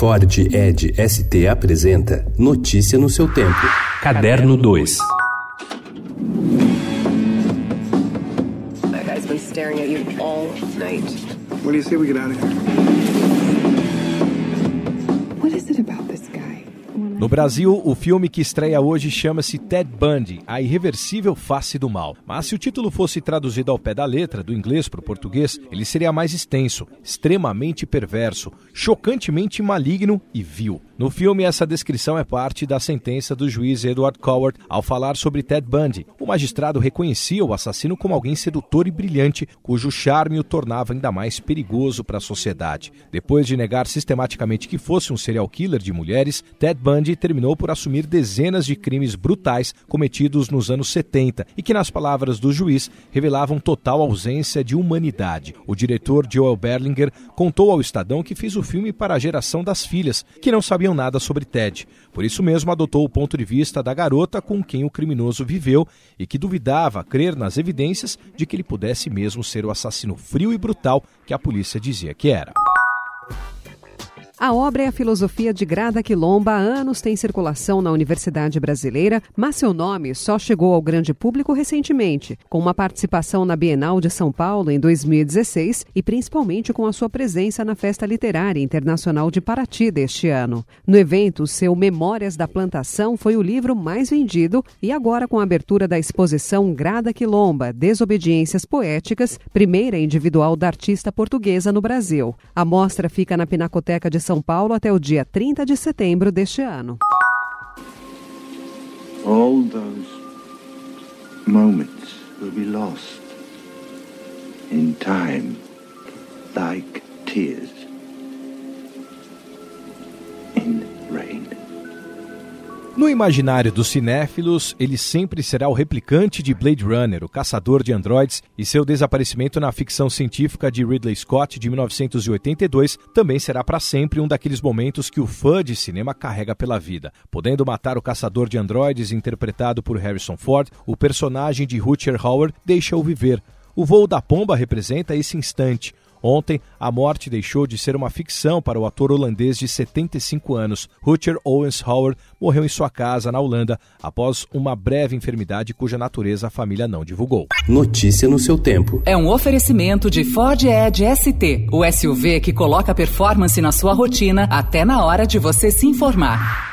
Ford Ed ST apresenta Notícia no seu tempo. Caderno 2. That guy's been staring at you all night. What do you say we get out of here? No Brasil, o filme que estreia hoje chama-se Ted Bundy, a irreversível face do mal. Mas se o título fosse traduzido ao pé da letra, do inglês para o português, ele seria mais extenso, extremamente perverso, chocantemente maligno e vil. No filme, essa descrição é parte da sentença do juiz Edward Coward ao falar sobre Ted Bundy. O magistrado reconhecia o assassino como alguém sedutor e brilhante, cujo charme o tornava ainda mais perigoso para a sociedade. Depois de negar sistematicamente que fosse um serial killer de mulheres, Ted Bundy terminou por assumir dezenas de crimes brutais cometidos nos anos 70 e que, nas palavras do juiz, revelavam total ausência de humanidade. O diretor Joel Berlinger contou ao Estadão que fez o filme para a geração das filhas, que não sabiam nada sobre Ted. Por isso mesmo adotou o ponto de vista da garota com quem o criminoso viveu e que duvidava crer nas evidências de que ele pudesse mesmo ser o assassino frio e brutal que a polícia dizia que era. A obra é a filosofia de Grada Quilomba. Há anos tem circulação na Universidade Brasileira, mas seu nome só chegou ao grande público recentemente, com uma participação na Bienal de São Paulo em 2016 e principalmente com a sua presença na Festa Literária Internacional de Paraty deste ano. No evento, seu Memórias da Plantação foi o livro mais vendido e agora com a abertura da exposição Grada Quilomba, Desobediências Poéticas, primeira individual da artista portuguesa no Brasil. A mostra fica na Pinacoteca de São Paulo até o dia 30 de setembro deste ano. All those moments will be lost in time like tears in rain. No imaginário dos cinéfilos, ele sempre será o replicante de Blade Runner, o caçador de androides, e seu desaparecimento na ficção científica de Ridley Scott de 1982 também será para sempre um daqueles momentos que o fã de cinema carrega pela vida. Podendo matar o caçador de androides interpretado por Harrison Ford, o personagem de Rutger Hauer deixa-o viver. O voo da pomba representa esse instante. Ontem, a morte deixou de ser uma ficção para o ator holandês de 75 anos. Rutger Owens Hauer morreu em sua casa, na Holanda, após uma breve enfermidade cuja natureza a família não divulgou. Notícia no seu tempo. É um oferecimento de Ford Edge ST, o SUV que coloca performance na sua rotina até na hora de você se informar.